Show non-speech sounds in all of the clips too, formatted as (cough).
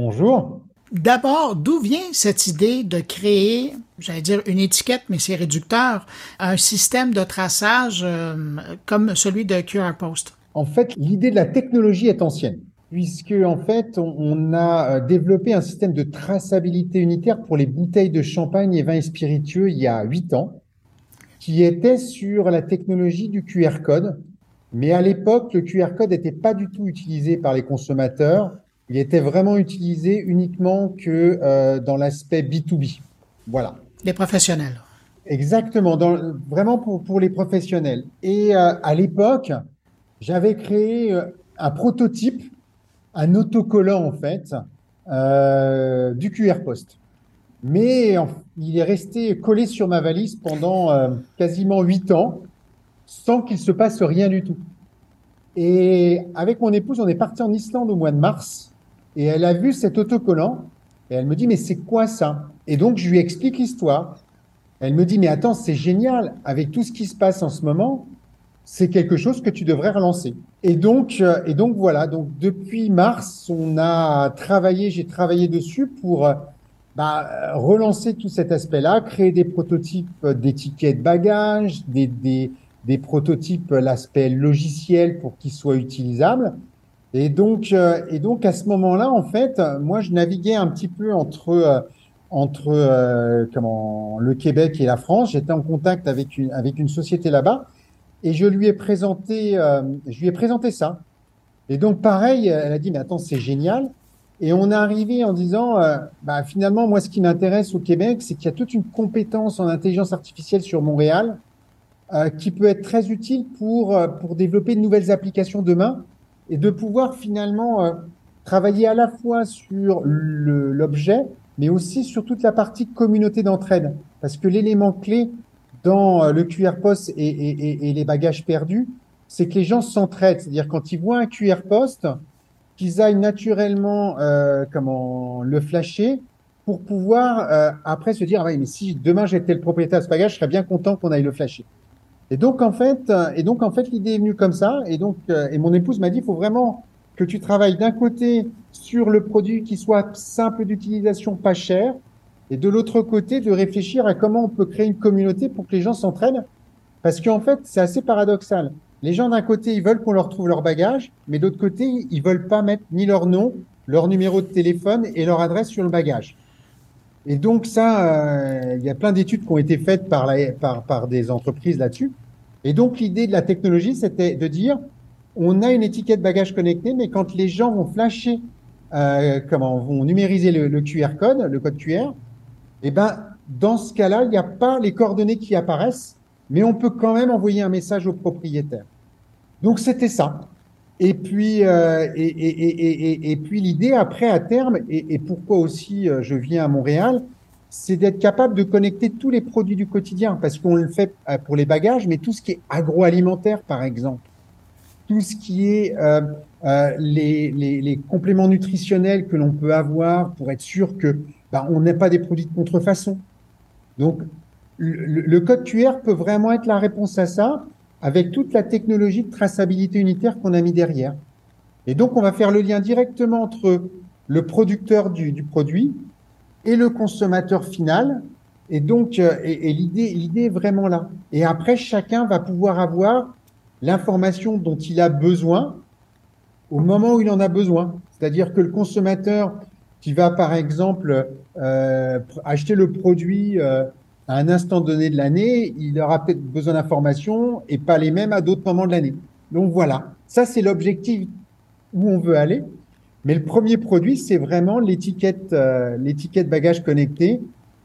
Bonjour. D'abord, d'où vient cette idée de créer, j'allais dire une étiquette, mais c'est réducteur, un système de traçage euh, comme celui de QR Post? En fait, l'idée de la technologie est ancienne, puisque en fait, on, a euh, développé un système de traçabilité unitaire pour les bouteilles de champagne et vins spiritueux il y a huit ans, qui était sur la technologie du QR code. Mais à l'époque, le QR code n'était pas du tout utilisé par les consommateurs il était vraiment utilisé uniquement que euh, dans l'aspect B2B. Voilà. Les professionnels. Exactement, dans, vraiment pour, pour les professionnels. Et euh, à l'époque, j'avais créé euh, un prototype, un autocollant en fait, euh, du QR Post. Mais il est resté collé sur ma valise pendant quasiment huit ans sans qu'il se passe rien du tout. Et avec mon épouse, on est parti en Islande au mois de mars et elle a vu cet autocollant et elle me dit, mais c'est quoi ça? Et donc, je lui explique l'histoire. Elle me dit, mais attends, c'est génial, avec tout ce qui se passe en ce moment, c'est quelque chose que tu devrais relancer. Et donc, euh, et donc voilà, donc depuis mars, on a travaillé, j'ai travaillé dessus pour euh, bah, relancer tout cet aspect-là, créer des prototypes d'étiquettes bagages, des, des, des prototypes, l'aspect logiciel pour qu'ils soient utilisables. Et donc, euh, et donc à ce moment-là, en fait, moi, je naviguais un petit peu entre euh, entre euh, comment le Québec et la France. J'étais en contact avec une avec une société là-bas, et je lui ai présenté je lui ai présenté ça. Et donc pareil, elle a dit mais attends, c'est génial. Et on est arrivé en disant bah finalement moi, ce qui m'intéresse au Québec, c'est qu'il y a toute une compétence en intelligence artificielle sur Montréal qui peut être très utile pour pour développer de nouvelles applications demain et de pouvoir finalement euh, travailler à la fois sur l'objet, mais aussi sur toute la partie communauté d'entraide. Parce que l'élément clé dans euh, le QR Post et, et, et, les bagages perdus, c'est que les gens s'entraident. C'est-à-dire quand ils voient un QR Post, qu'ils aillent naturellement euh, comment le flasher pour pouvoir euh, après se dire ah mais si demain j'étais le propriétaire de ce bagage, je serais bien content qu'on aille le flasher. Et donc en fait, euh, et donc en fait, l'idée est venue comme ça. Et donc, euh, et mon épouse m'a dit, il faut vraiment que tu travailles d'un côté sur le produit qui soit simple d'utilisation, pas cher, et de l'autre côté de réfléchir à comment on peut créer une communauté pour que les gens s'entraînent. Parce qu'en fait, c'est assez paradoxal. Les gens d'un côté, ils veulent qu'on leur trouve leur bagage, mais d'autre côté, ils veulent pas mettre ni leur nom, leur numéro de téléphone et leur adresse sur le bagage. Et donc ça, euh, il y a plein d'études qui ont été faites par, des entreprises là-dessus. Et donc l'idée de la technologie, c'était de dire, on a une étiquette bagage connecté, mais quand les gens vont flasher, euh, comment, vont numériser le, le, QR code, le code QR, eh ben dans ce cas-là, il n'y a pas les coordonnées qui apparaissent, mais on peut quand même envoyer un message au propriétaire. Donc c'était ça. Et puis, euh, et, et, et, et, puis l'idée après à terme, et, pourquoi aussi euh, je viens à Montréal, c'est d'être capable de connecter tous les produits du quotidien, parce qu'on le fait euh, pour les bagages, mais tout ce qui est agroalimentaire, par exemple, tout ce qui est euh, euh, les, les, les, compléments nutritionnels que l'on peut avoir pour être sûr que bah, on n'ait pas des produits de contrefaçon. Donc, le, le code QR peut vraiment être la réponse à ça avec toute la technologie de traçabilité unitaire qu'on a mis derrière. Et donc, on va faire le lien directement entre le producteur du, du produit et le consommateur final. Et donc, euh, et, l'idée est vraiment là. Et après, chacun va pouvoir avoir l'information dont il a besoin au moment où il en a besoin. C'est-à-dire que le consommateur qui va, par exemple, euh, acheter le produit euh, à un instant donné de l'année, il aura peut-être besoin d'informations et pas les mêmes à d'autres moments de l'année. Donc voilà, ça c'est l'objectif où on veut aller. Mais le premier produit, c'est vraiment l'étiquette, euh, l'étiquette bagage connecté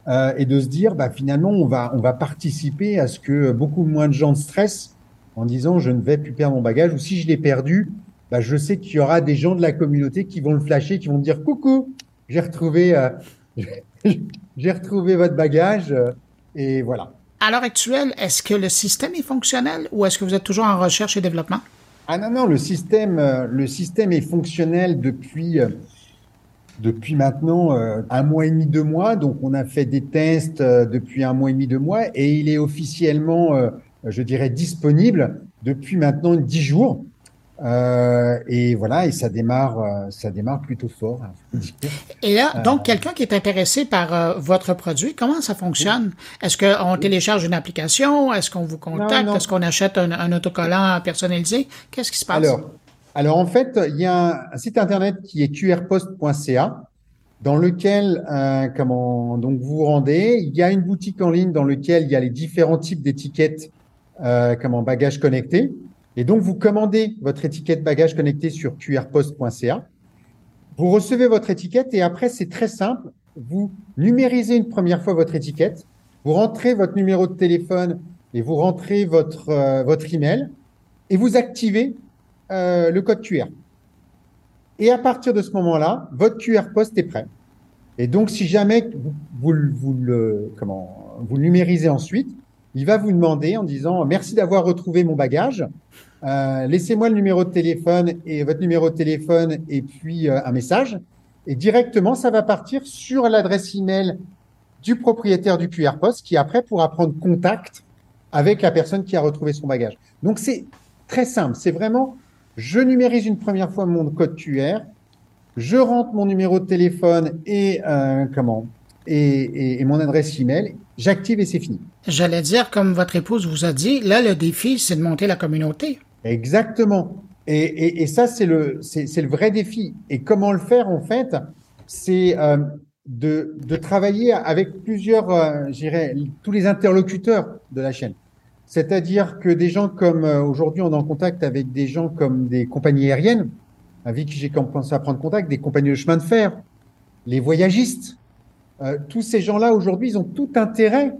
euh, et de se dire, bah, finalement, on va, on va participer à ce que beaucoup moins de gens stressent en disant, je ne vais plus perdre mon bagage ou si je l'ai perdu, bah, je sais qu'il y aura des gens de la communauté qui vont le flasher, qui vont dire, coucou, j'ai retrouvé, euh, (laughs) j'ai retrouvé votre bagage. Et voilà. À l'heure actuelle, est-ce que le système est fonctionnel ou est-ce que vous êtes toujours en recherche et développement? Ah non, non, le système, euh, le système est fonctionnel depuis, euh, depuis maintenant euh, un mois et demi, deux mois. Donc, on a fait des tests depuis un mois et demi, deux mois et il est officiellement, je dirais, disponible depuis maintenant dix jours. Euh, et voilà, et ça démarre, euh, ça démarre plutôt fort. Hein, et là, donc, quelqu'un qui est intéressé par votre produit, comment ça fonctionne? Est-ce qu'on télécharge une application? Est-ce qu'on vous contacte? Est-ce qu'on achète un, autocollant personnalisé? Qu'est-ce qui se passe? Alors, alors en fait, il y a un site internet qui est qrpost.ca dans lequel euh, comment donc vous vous rendez. Il y a une boutique en ligne dans laquelle il y a les différents types d'étiquettes euh, comment bagages connectés. Et donc vous commandez votre étiquette bagage connecté sur qrpost.ca. Vous recevez votre étiquette et après c'est très simple. Vous numérisez une première fois votre étiquette. Vous rentrez votre numéro de téléphone et vous rentrez votre euh, votre email et vous activez euh, le code QR. Et à partir de ce moment-là, votre QR post est prêt. Et donc, si jamais vous, vous, le, comment, vous le numérisez ensuite, il va vous demander en disant merci d'avoir retrouvé mon bagage. Euh, Laissez-moi le numéro de téléphone et votre numéro de téléphone et puis euh, un message. Et directement, ça va partir sur l'adresse email du propriétaire du QR post qui après pourra prendre contact avec la personne qui a retrouvé son bagage. Donc c'est très simple. C'est vraiment je numérise une première fois mon code QR, je rentre mon numéro de téléphone et euh, comment et, et, mon adresse email, j'active et c'est fini. J'allais dire, comme votre épouse vous a dit, là le défi c'est de monter la communauté. Exactement. Et, et, et ça c'est le c'est le vrai défi. Et comment le faire en fait C'est euh, de, de travailler avec plusieurs, euh, j'irais, tous les interlocuteurs de la chaîne. C'est-à-dire que des gens comme euh, aujourd'hui, on est en contact avec des gens comme des compagnies aériennes, avec qui j'ai commencé à prendre contact, des compagnies de chemin de fer, les voyagistes. Euh, tous ces gens-là aujourd'hui, ils ont tout intérêt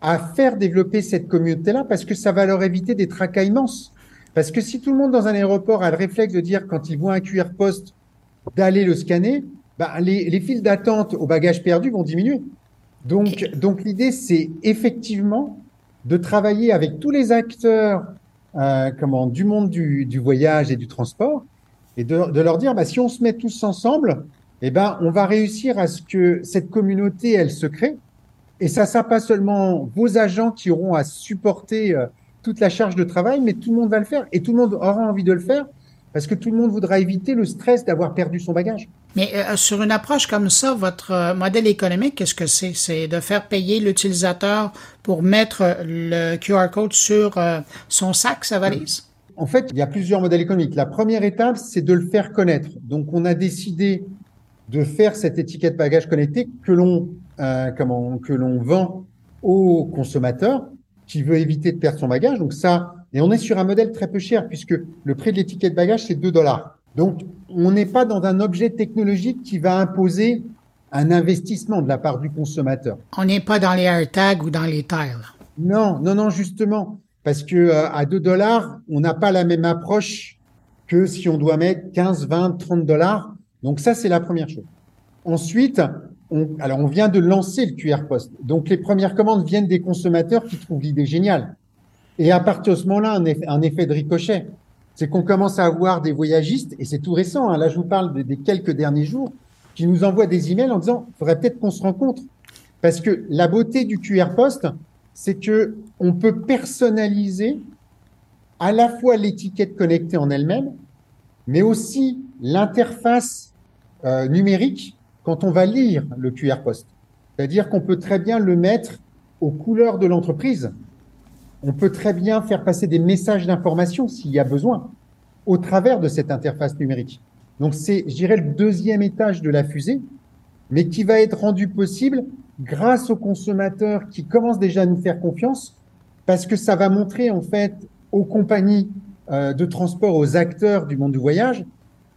à faire développer cette communauté-là parce que ça va leur éviter des tracas immenses. Parce que si tout le monde dans un aéroport a le réflexe de dire quand ils voient un QR post d'aller le scanner, bah, les, les files d'attente aux bagages perdus vont diminuer. Donc, donc l'idée, c'est effectivement de travailler avec tous les acteurs euh, comment, du monde du, du, voyage et du transport et de, de, leur dire, bah, si on se met tous ensemble, eh ben, on va réussir à ce que cette communauté, elle se crée. Et ça, ça pas seulement vos agents qui auront à supporter euh, toute la charge de travail, mais tout le monde va le faire et tout le monde aura envie de le faire parce que tout le monde voudra éviter le stress d'avoir perdu son bagage. Mais euh, sur une approche comme ça, votre euh, modèle économique, qu'est-ce que c'est? C'est de faire payer l'utilisateur pour mettre le QR code sur euh, son sac, sa valise? En fait, il y a plusieurs modèles économiques. La première étape, c'est de le faire connaître. Donc, on a décidé de faire cette étiquette bagage connecté que l'on comment que l'on vend aux consommateurs qui veut éviter de perdre son bagage. Donc ça, et on est sur un modèle très peu cher puisque le prix de l'étiquette bagage, c'est 2 dollars. Donc, on n'est pas dans un objet technologique qui va imposer un investissement de la part du consommateur. On n'est pas dans les AirTags ou dans les tiles. Non, non, non, justement. Parce que euh, à 2 dollars, on n'a pas la même approche que si on doit mettre 15, 20, 30 dollars. Donc ça, c'est la première chose. Ensuite, on, alors on vient de lancer le QR Post. Donc les premières commandes viennent des consommateurs qui trouvent l'idée géniale. Et à partir de ce moment-là, un effet, de ricochet, c'est qu'on commence à avoir des voyagistes, et c'est tout récent, hein, là je vous parle des, quelques derniers jours, qui nous envoient des emails en disant, faudrait peut-être qu'on se rencontre. Parce que la beauté du QR Post, c'est que on peut personnaliser à la fois l'étiquette connectée en elle-même, mais aussi l'interface euh, numérique quand on va lire le QR Post. C'est-à-dire qu'on peut très bien le mettre aux couleurs de l'entreprise on peut très bien faire passer des messages d'information s'il y a besoin au travers de cette interface numérique. Donc c'est, je dirais, le deuxième étage de la fusée, mais qui va être rendu possible grâce aux consommateurs qui commencent déjà à nous faire confiance, parce que ça va montrer en fait aux compagnies euh, de transport, aux acteurs du monde du voyage,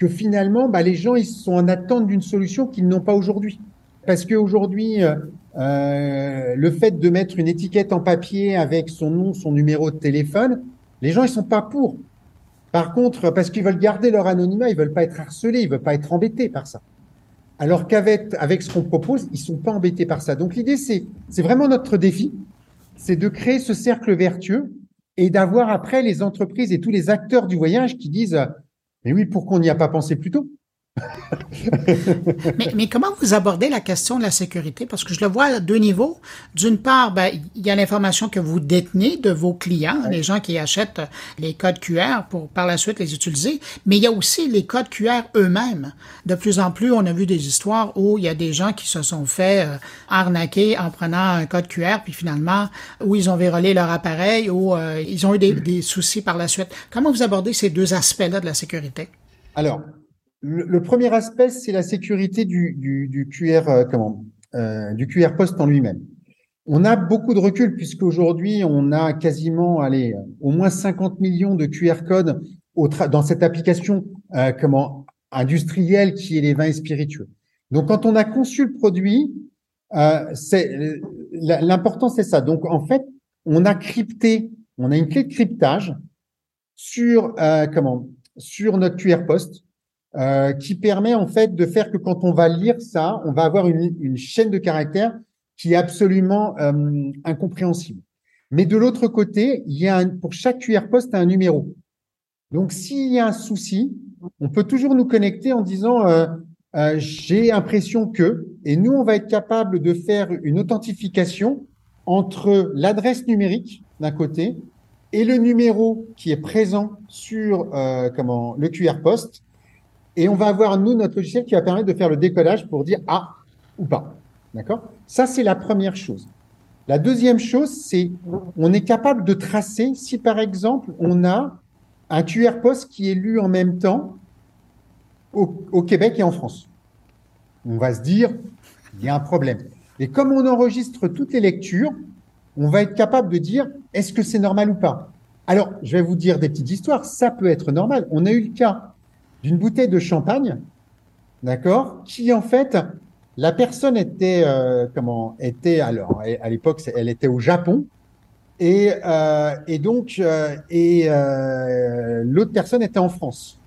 que finalement, bah, les gens ils sont en attente d'une solution qu'ils n'ont pas aujourd'hui. Parce qu'aujourd'hui, euh, euh, le fait de mettre une étiquette en papier avec son nom, son numéro de téléphone, les gens ils sont pas pour. Par contre, parce qu'ils veulent garder leur anonymat, ils veulent pas être harcelés, ils veulent pas être embêtés par ça. Alors qu'avec avec ce qu'on propose, ils sont pas embêtés par ça. Donc l'idée c'est c'est vraiment notre défi, c'est de créer ce cercle vertueux et d'avoir après les entreprises et tous les acteurs du voyage qui disent mais oui, pourquoi on n'y a pas pensé plus tôt (laughs) mais, comment vous abordez la question de la sécurité? Parce que je le vois à deux niveaux. D'une part, ben, il y a l'information que vous détenez de vos clients, les gens qui achètent les codes QR pour par la suite les utiliser, mais il y a aussi les codes QR eux-mêmes. De plus en plus, on a vu des histoires où il y a des gens qui se sont fait euh, arnaquer en prenant un code QR, puis finalement, où ils ont vérolé leur appareil, ou euh, ils ont eu des, des soucis par la suite. Comment vous abordez ces deux aspects-là de la sécurité? Alors, le, premier aspect, c'est la sécurité du, du, du QR, euh, comment, euh, du QR post en lui-même. On a beaucoup de recul puisque aujourd'hui, on a quasiment, allez, au moins 50 millions de QR codes dans cette application, euh, comment, industrielle qui est les vins et spiritueux. Donc, quand on a conçu le produit, euh, c'est l'important, c'est ça. Donc, en fait, on a crypté, on a une clé de cryptage sur euh, comment, sur notre QR post euh, qui permet en fait de faire que quand on va lire ça, on va avoir une, une chaîne de caractères qui est absolument euh, incompréhensible. Mais de l'autre côté, il y a un, pour chaque QR post un numéro. Donc s'il y a un souci, on peut toujours nous connecter en disant euh, euh j'ai l'impression que, et nous on va être capable de faire une authentification entre l'adresse numérique d'un côté et le numéro qui est présent sur euh, comment le QR post et on va avoir, nous, notre logiciel qui va permettre de faire le décollage pour dire ah ou pas. D'accord? Ça, c'est la première chose. La deuxième chose, c'est on est capable de tracer si, par exemple, on a un QR post qui est lu en même temps au, Québec et en France. On va se dire, il y a un problème. Et comme on enregistre toutes les lectures, on va être capable de dire, est-ce que c'est normal ou pas? Alors, je vais vous dire des petites histoires. Ça peut être normal. On a eu le cas d'une bouteille de champagne, d'accord, qui en fait, la personne était euh, comment était alors à l'époque, elle était au Japon et, euh, donc euh, et euh, l'autre personne était en France.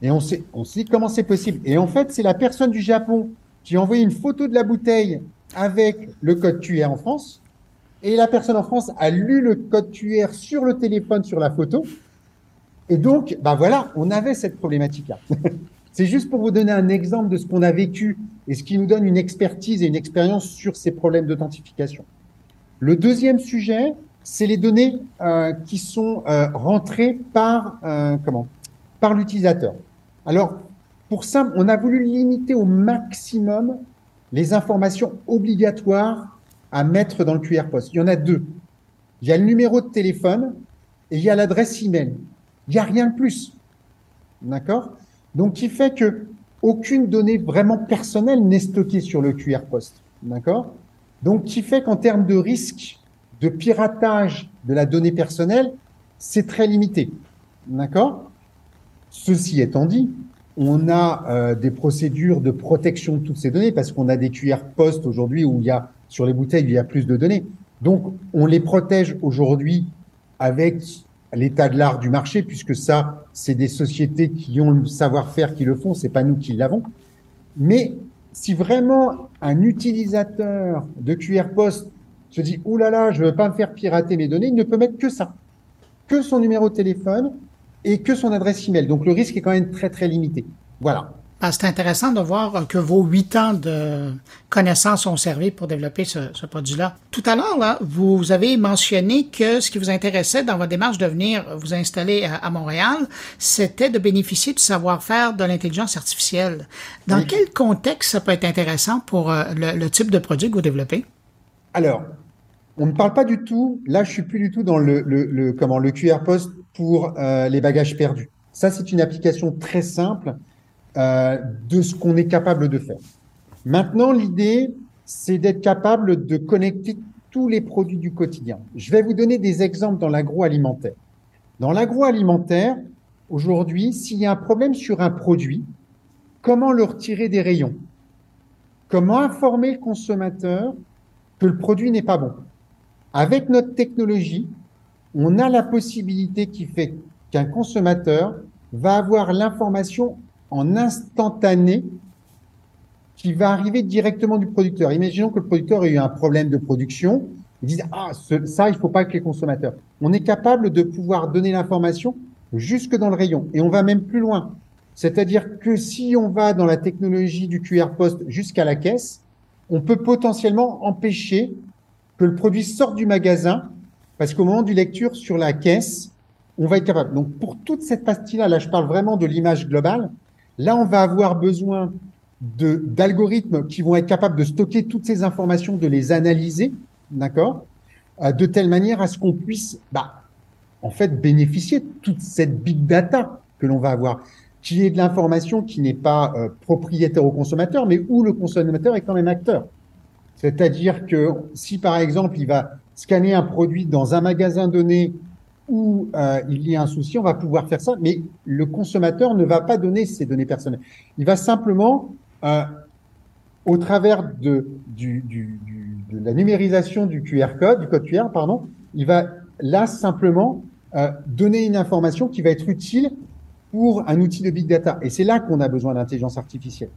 Et on sait on sait comment c'est possible? Et en fait, c'est la personne du Japon qui a envoyé une photo de la bouteille avec le code QR en France. Et la personne en France a lu le code QR sur le téléphone, sur la photo. Et donc, bah voilà, on avait cette problématique-là. (laughs) C'est juste pour vous donner un exemple de ce qu'on a vécu et ce qui nous donne une expertise et une expérience sur ces problèmes d'authentification. Le deuxième sujet, c'est les données euh, qui sont euh, rentrées par euh, comment? Par l'utilisateur. Alors, pour ça, on a voulu limiter au maximum les informations obligatoires à mettre dans le QR post. Il y en a deux. Il y a le numéro de téléphone et il y a l'adresse email. Il n'y a rien de plus. D'accord? Donc, qui fait que aucune donnée vraiment personnelle n'est stockée sur le QR post. D'accord? Donc, qui fait qu'en termes de risque de piratage de la donnée personnelle, c'est très limité. D'accord? Ceci étant dit, on a euh, des procédures de protection de toutes ces données parce qu'on a des QR post aujourd'hui où il y a sur les bouteilles il y a plus de données. Donc on les protège aujourd'hui avec l'état de l'art du marché, puisque ça, c'est des sociétés qui ont le savoir-faire qui le font, c'est pas nous qui l'avons. Mais si vraiment un utilisateur de QR Post se dit, oulala, là là, je veux pas me faire pirater mes données, il ne peut mettre que ça, que son numéro de téléphone et que son adresse email. Donc le risque est quand même très très limité. Voilà. C'est intéressant de voir que vos huit ans de connaissances ont servi pour développer ce, ce produit-là. Tout à l'heure, là, vous avez mentionné que ce qui vous intéressait dans votre démarche de venir vous installer à, Montréal, c'était de bénéficier du savoir-faire de l'intelligence artificielle. Dans quel contexte ça peut être intéressant pour euh, le, type de produit que vous développez? Alors, on ne parle pas du tout, là je suis plus du tout dans le, le, comment, le QR Post pour euh, les bagages perdus. Ça, c'est une application très simple euh, de ce qu'on est capable de faire. Maintenant, l'idée, c'est d'être capable de connecter tous les produits du quotidien. Je vais vous donner des exemples dans l'agroalimentaire. Dans l'agroalimentaire, aujourd'hui, s'il y a un problème sur un produit, comment le retirer des rayons? Comment informer le consommateur que le produit n'est pas bon? Avec notre technologie, on a la possibilité qui fait qu'un consommateur va avoir l'information en instantané qui va arriver directement du producteur. Imaginons que le producteur ait eu un problème de production. Ils disent, ah, ça, il faut pas que les consommateurs. On est capable de pouvoir donner l'information jusque dans le rayon. Et on va même plus loin. C'est-à-dire que si on va dans la technologie du QR post jusqu'à la caisse, on peut potentiellement empêcher que le produit sorte du magasin parce qu'au moment du lecture sur la caisse, on va être capable. Donc pour toute cette partie-là, là je parle vraiment de l'image globale, là on va avoir besoin d'algorithmes qui vont être capables de stocker toutes ces informations, de les analyser, d'accord, euh, de telle manière à ce qu'on puisse, bah, en fait, bénéficier de toute cette big data que l'on va avoir, qui est de l'information qui n'est pas euh, propriétaire au consommateur, mais où le consommateur est quand même acteur. C'est-à-dire que si par exemple il va scanner un produit dans un magasin donné où euh, il y a un souci, on va pouvoir faire ça, mais le consommateur ne va pas donner ses données personnelles. Il va simplement, euh, au travers de, du, du, de la numérisation du QR code, du code QR, pardon, il va là simplement euh, donner une information qui va être utile pour un outil de big data. Et c'est là qu'on a besoin d'intelligence artificielle.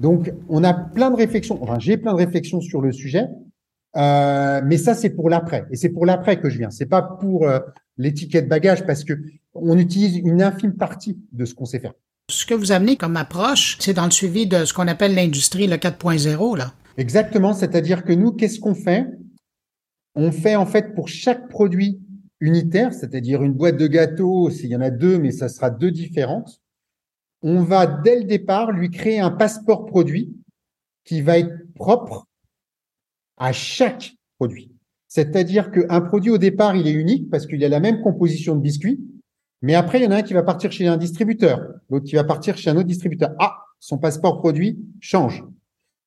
Donc, on a plein de réflexions, enfin, j'ai plein de réflexions sur le sujet, euh, mais ça, c'est pour l'après. Et c'est pour l'après que je viens. C'est pas pour euh, l'étiquette bagage parce que on utilise une infime partie de ce qu'on sait faire. Ce que vous amenez comme approche, c'est dans le suivi de ce qu'on appelle l'industrie, le 4.0, là. Exactement. C'est-à-dire que nous, qu'est-ce qu'on fait? On fait, en fait, pour chaque produit unitaire, c'est-à-dire une boîte de gâteaux, s'il y en a deux, mais ça sera deux différentes, on va, dès le départ, lui créer un passeport produit qui va être propre à chaque produit. C'est-à-dire qu'un produit, au départ, il est unique parce qu'il a la même composition de biscuits, mais après, il y en a un qui va partir chez un distributeur, l'autre qui va partir chez un autre distributeur. Ah, son passeport produit change.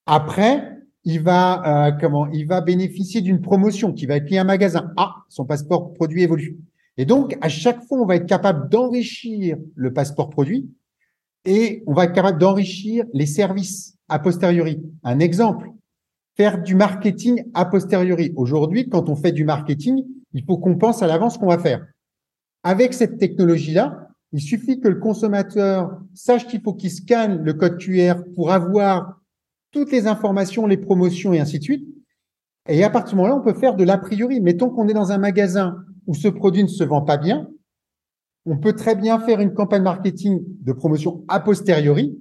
Après, il va euh, comment Il va bénéficier d'une promotion qui va être liée à un magasin. Ah, son passeport produit évolue. Et donc, à chaque fois, on va être capable d'enrichir le passeport produit et on va être capable d'enrichir les services a posteriori. Un exemple, faire du marketing a posteriori. Aujourd'hui, quand on fait du marketing, il faut qu'on pense à l'avance qu'on va faire. Avec cette technologie-là, il suffit que le consommateur sache qu'il faut qu'il scanne le code QR pour avoir toutes les informations, les promotions et ainsi de suite. Et à partir de ce moment-là, on peut faire de l'a priori. Mettons qu'on est dans un magasin où ce produit ne se vend pas bien, on peut très bien faire une campagne marketing de promotion a posteriori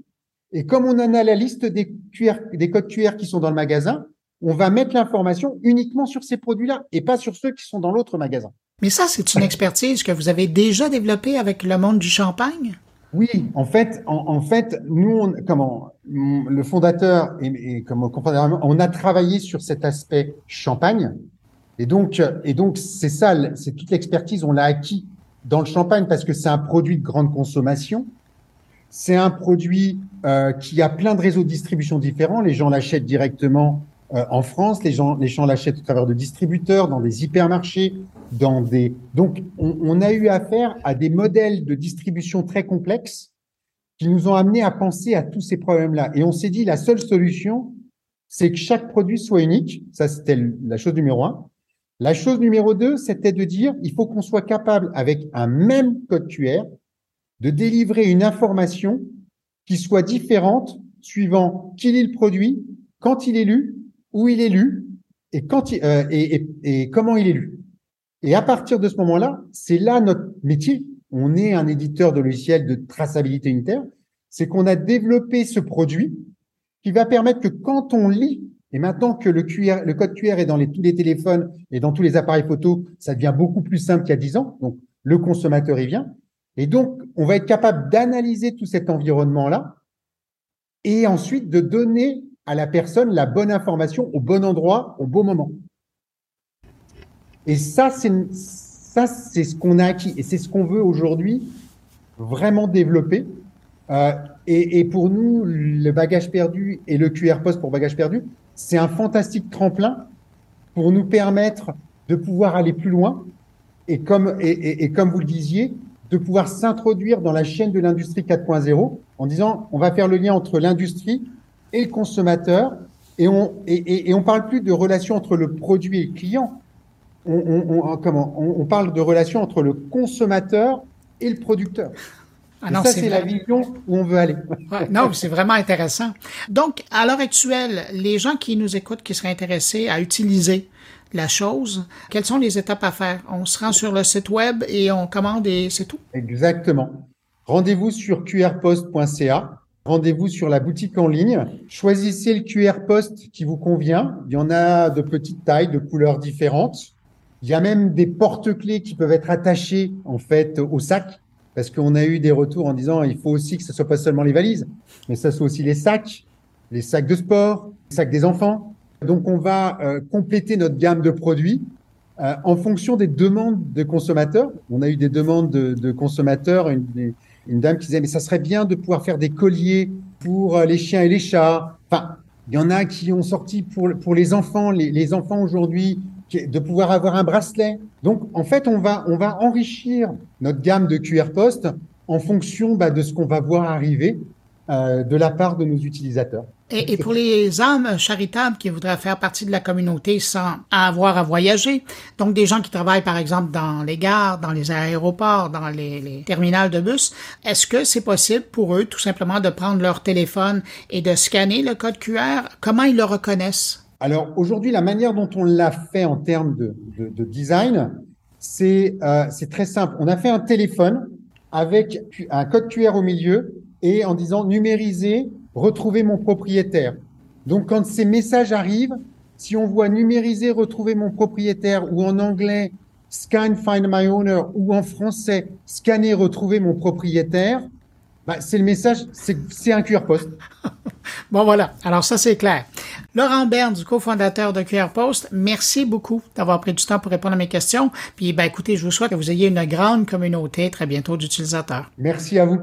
et comme on en a la liste des, QR, des codes QR qui sont dans le magasin, on va mettre l'information uniquement sur ces produits-là et pas sur ceux qui sont dans l'autre magasin. Mais ça, c'est une expertise que vous avez déjà développée avec le monde du champagne? Oui, en fait, en, fait, nous, comment, le fondateur et, comme on a travaillé sur cet aspect champagne, et donc, et donc, c'est ça, c'est toute l'expertise, on l'a acquis dans le champagne parce que c'est un produit de grande consommation. C'est un produit euh, qui a plein de réseaux de distribution différents. Les gens l'achètent directement euh, en France, les gens, les gens l'achètent au travers de distributeurs, dans des hypermarchés, dans des. Donc, on, on, a eu affaire à des modèles de distribution très complexes qui nous ont amené à penser à tous ces problèmes-là. Et on s'est dit la seule solution, c'est que chaque produit soit unique. Ça, c'était la chose numéro un. La chose numéro deux, c'était de dire il faut qu'on soit capable, avec un même code QR, de délivrer une information qui soit différente suivant qui lit le produit, quand il est lu, où il est lu et, quand euh, et, et, comment il est lu. Et à partir de ce moment-là, c'est là notre métier. On est un éditeur de logiciels de traçabilité unitaire. C'est qu'on a développé ce produit qui va permettre que quand on lit, et maintenant que le, QR, le code QR est dans les, tous les téléphones et dans tous les appareils photo, ça devient beaucoup plus simple qu'il y a 10 ans. Donc, le consommateur y vient. Et donc, on va être capable d'analyser tout cet environnement-là et ensuite de donner à la personne la bonne information au bon endroit, au bon moment. Et ça, c'est ça, c'est ce qu'on a acquis et c'est ce qu'on veut aujourd'hui vraiment développer. Euh, et, et, pour nous, le bagage perdu et le QR post pour bagage perdu, c'est un fantastique tremplin pour nous permettre de pouvoir aller plus loin. Et comme, et, et, et comme vous le disiez, de pouvoir s'introduire dans la chaîne de l'industrie 4.0 en disant on va faire le lien entre l'industrie et le consommateur et on et, et, on parle plus de relation entre le produit et le client. On, on, comment on, parle de relation entre le consommateur et le producteur. Ah ça, c'est la vision où on veut aller. non, c'est vraiment intéressant. Donc, à l'heure actuelle, les gens qui nous écoutent, qui seraient intéressés à utiliser la chose. Quelles sont les étapes à faire? On se rend sur le site web et on commande et c'est tout? Exactement. rendez-vous sur qrpost.ca. Rendez-vous sur la boutique en ligne. Choisissez le QR post qui vous convient. Il y en a de petites tailles, de couleurs différentes. Il y a même des porte-clés qui peuvent être attachés en fait au sac parce qu'on a eu des retours en disant il faut aussi que ce soit pas seulement les valises, mais ça soit aussi les sacs, les sacs de sport, les sacs des enfants. Donc on va euh, compléter notre gamme de produits euh, en fonction des demandes de consommateurs. On a eu des demandes de, de consommateurs, une, une, dame qui disait mais ça serait bien de pouvoir faire des colliers pour euh, les chiens et les chats. Enfin, il y en a qui ont sorti pour, pour les enfants. Les, les enfants aujourd'hui de pouvoir avoir un bracelet. Donc, en fait, on va, on va enrichir notre gamme de QR Post en fonction bah, de ce qu'on va voir arriver euh, de la part de nos utilisateurs. Et, pour les âmes charitables qui voudraient faire partie de la communauté sans avoir à voyager, donc des gens qui travaillent par exemple dans les gares, dans les aéroports, dans les, les terminals de bus, est-ce que c'est possible pour eux tout simplement de prendre leur téléphone et de scanner le code QR? Comment ils le reconnaissent? Alors aujourd'hui, la manière dont on l'a fait en termes de, design, euh, c'est très simple. On a fait un téléphone avec un code QR au milieu et en disant numériser, retrouver mon propriétaire. Donc quand ces messages arrivent, si on voit numériser, retrouver mon propriétaire ou en anglais scan, find my owner ou en français scanner, retrouver mon propriétaire, bah, c'est le message, c'est un QR post. (laughs) bon voilà, alors ça c'est clair. Laurent Berne, du cofondateur de QR Post, merci beaucoup d'avoir pris du temps pour répondre à mes questions. Puis, ben, écoutez, je vous souhaite que vous ayez une grande communauté très bientôt d'utilisateurs. Merci à vous.